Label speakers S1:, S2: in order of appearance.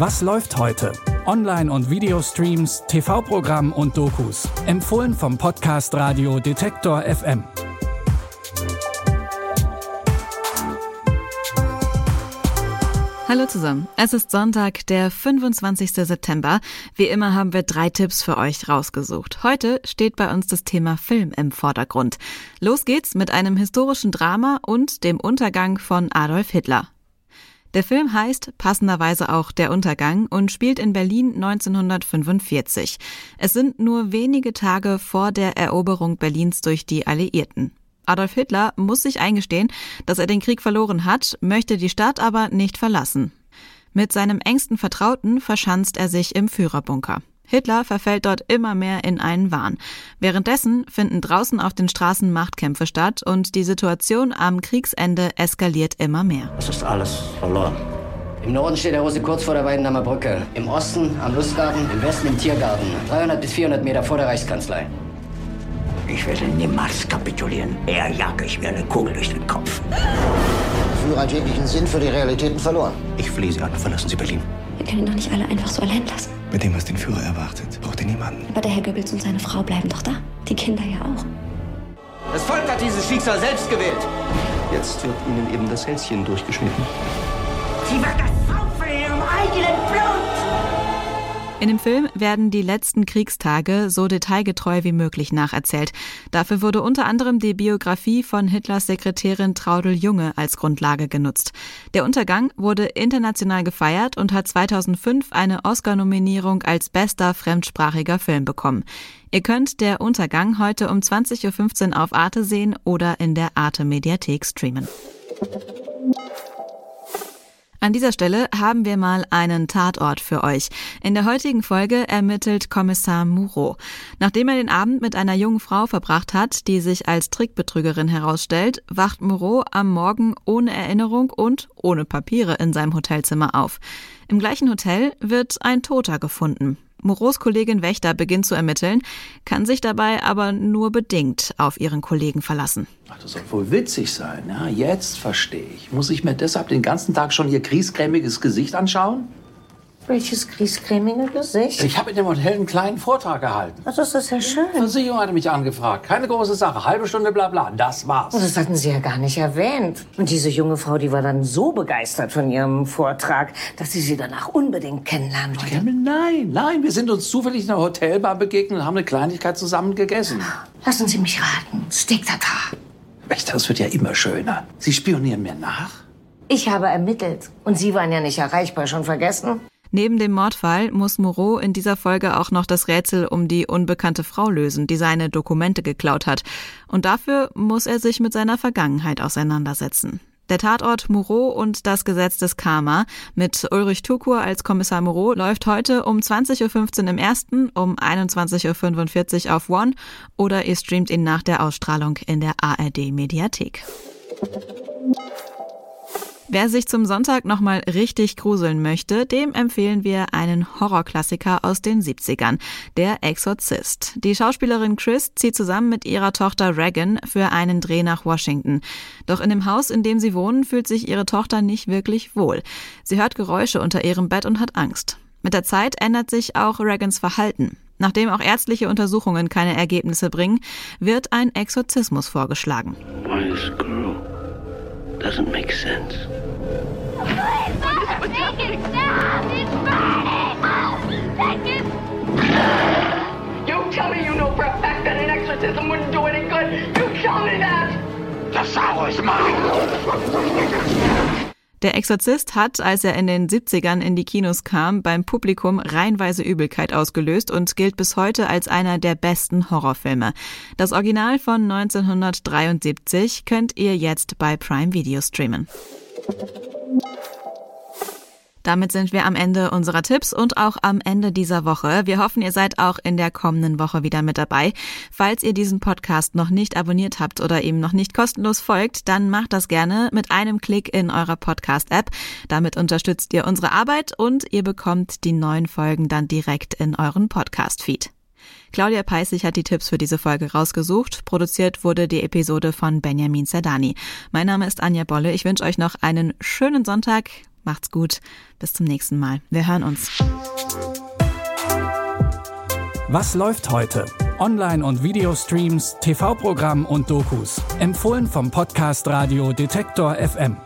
S1: Was läuft heute? Online- und Videostreams, TV-Programm und Dokus. Empfohlen vom Podcast Radio Detektor FM.
S2: Hallo zusammen. Es ist Sonntag, der 25. September. Wie immer haben wir drei Tipps für euch rausgesucht. Heute steht bei uns das Thema Film im Vordergrund. Los geht's mit einem historischen Drama und dem Untergang von Adolf Hitler. Der Film heißt passenderweise auch Der Untergang und spielt in Berlin 1945. Es sind nur wenige Tage vor der Eroberung Berlins durch die Alliierten. Adolf Hitler muss sich eingestehen, dass er den Krieg verloren hat, möchte die Stadt aber nicht verlassen. Mit seinem engsten Vertrauten verschanzt er sich im Führerbunker. Hitler verfällt dort immer mehr in einen Wahn. Währenddessen finden draußen auf den Straßen Machtkämpfe statt und die Situation am Kriegsende eskaliert immer mehr.
S3: Es ist alles verloren. Im Norden steht der Rose kurz vor der Weidenhammer Brücke. Im Osten am Lustgarten, im Westen im Tiergarten. 300 bis 400 Meter vor der Reichskanzlei.
S4: Ich werde niemals kapitulieren. Eher jage ich mir eine Kugel durch den Kopf.
S3: Führer hat jeglichen Sinn für die Realitäten verloren.
S5: Ich flehe Sie an, verlassen Sie Berlin.
S6: Wir können ihn doch nicht alle einfach so allein lassen.
S5: Mit dem, was den Führer erwartet, braucht er niemanden.
S6: Aber der Herr Goebbels und seine Frau bleiben doch da. Die Kinder ja auch.
S3: Das Volk hat dieses Schicksal selbst gewählt.
S5: Jetzt wird Ihnen eben das Hälschen durchgeschnitten.
S4: Sie wird das saufen in ihrem eigenen Blut!
S2: In dem Film werden die letzten Kriegstage so detailgetreu wie möglich nacherzählt. Dafür wurde unter anderem die Biografie von Hitlers Sekretärin Traudel Junge als Grundlage genutzt. Der Untergang wurde international gefeiert und hat 2005 eine Oscar-Nominierung als bester fremdsprachiger Film bekommen. Ihr könnt der Untergang heute um 20.15 Uhr auf Arte sehen oder in der Arte Mediathek streamen. An dieser Stelle haben wir mal einen Tatort für euch. In der heutigen Folge ermittelt Kommissar Moreau. Nachdem er den Abend mit einer jungen Frau verbracht hat, die sich als Trickbetrügerin herausstellt, wacht Moreau am Morgen ohne Erinnerung und ohne Papiere in seinem Hotelzimmer auf. Im gleichen Hotel wird ein Toter gefunden. Moreaus Kollegin Wächter beginnt zu ermitteln, kann sich dabei aber nur bedingt auf ihren Kollegen verlassen.
S7: Ach, das soll wohl witzig sein. Ja, jetzt verstehe ich. Muss ich mir deshalb den ganzen Tag schon ihr griesgrämiges Gesicht anschauen?
S8: Welches griesgrämige Gesicht?
S7: Ich habe in dem Hotel einen kleinen Vortrag gehalten.
S8: Das ist ja
S7: Die
S8: schön.
S7: Versicherung hatte mich angefragt. Keine große Sache. Halbe Stunde, bla bla. Das war's.
S8: Das hatten Sie ja gar nicht erwähnt. Und diese junge Frau, die war dann so begeistert von Ihrem Vortrag, dass sie Sie danach unbedingt kennenlernen wollte.
S7: Campbell, Nein, nein. Wir sind uns zufällig in einer Hotelbar begegnet und haben eine Kleinigkeit zusammen gegessen.
S8: Lassen Sie mich raten. Steak Tartar.
S7: Wächter, das wird ja immer schöner. Sie spionieren mir nach?
S8: Ich habe ermittelt. Und Sie waren ja nicht erreichbar. Schon vergessen?
S2: Neben dem Mordfall muss Moreau in dieser Folge auch noch das Rätsel um die unbekannte Frau lösen, die seine Dokumente geklaut hat. Und dafür muss er sich mit seiner Vergangenheit auseinandersetzen. Der Tatort Moreau und das Gesetz des Karma mit Ulrich Tukur als Kommissar Moreau läuft heute um 20.15 Uhr im ersten, um 21.45 Uhr auf One oder ihr streamt ihn nach der Ausstrahlung in der ARD Mediathek. Wer sich zum Sonntag nochmal richtig gruseln möchte, dem empfehlen wir einen Horrorklassiker aus den 70ern, Der Exorzist. Die Schauspielerin Chris zieht zusammen mit ihrer Tochter Regan für einen Dreh nach Washington. Doch in dem Haus, in dem sie wohnen, fühlt sich ihre Tochter nicht wirklich wohl. Sie hört Geräusche unter ihrem Bett und hat Angst. Mit der Zeit ändert sich auch Regans Verhalten. Nachdem auch ärztliche Untersuchungen keine Ergebnisse bringen, wird ein Exorzismus vorgeschlagen.
S4: Girl doesn't make sense.
S9: You tell me you know for a fact that an exorcism wouldn't do any good. You tell me that.
S4: The sour is mine!
S2: Der Exorzist hat, als er in den 70ern in die Kinos kam, beim Publikum reihenweise Übelkeit ausgelöst und gilt bis heute als einer der besten Horrorfilme. Das Original von 1973 könnt ihr jetzt bei Prime Video streamen. Damit sind wir am Ende unserer Tipps und auch am Ende dieser Woche. Wir hoffen, ihr seid auch in der kommenden Woche wieder mit dabei. Falls ihr diesen Podcast noch nicht abonniert habt oder ihm noch nicht kostenlos folgt, dann macht das gerne mit einem Klick in eurer Podcast-App. Damit unterstützt ihr unsere Arbeit und ihr bekommt die neuen Folgen dann direkt in euren Podcast-Feed. Claudia Peissig hat die Tipps für diese Folge rausgesucht. Produziert wurde die Episode von Benjamin Zerdani. Mein Name ist Anja Bolle. Ich wünsche euch noch einen schönen Sonntag. Macht's gut. Bis zum nächsten Mal. Wir hören uns.
S1: Was läuft heute? Online- und Videostreams, TV-Programm und Dokus. Empfohlen vom Podcast Radio Detektor FM.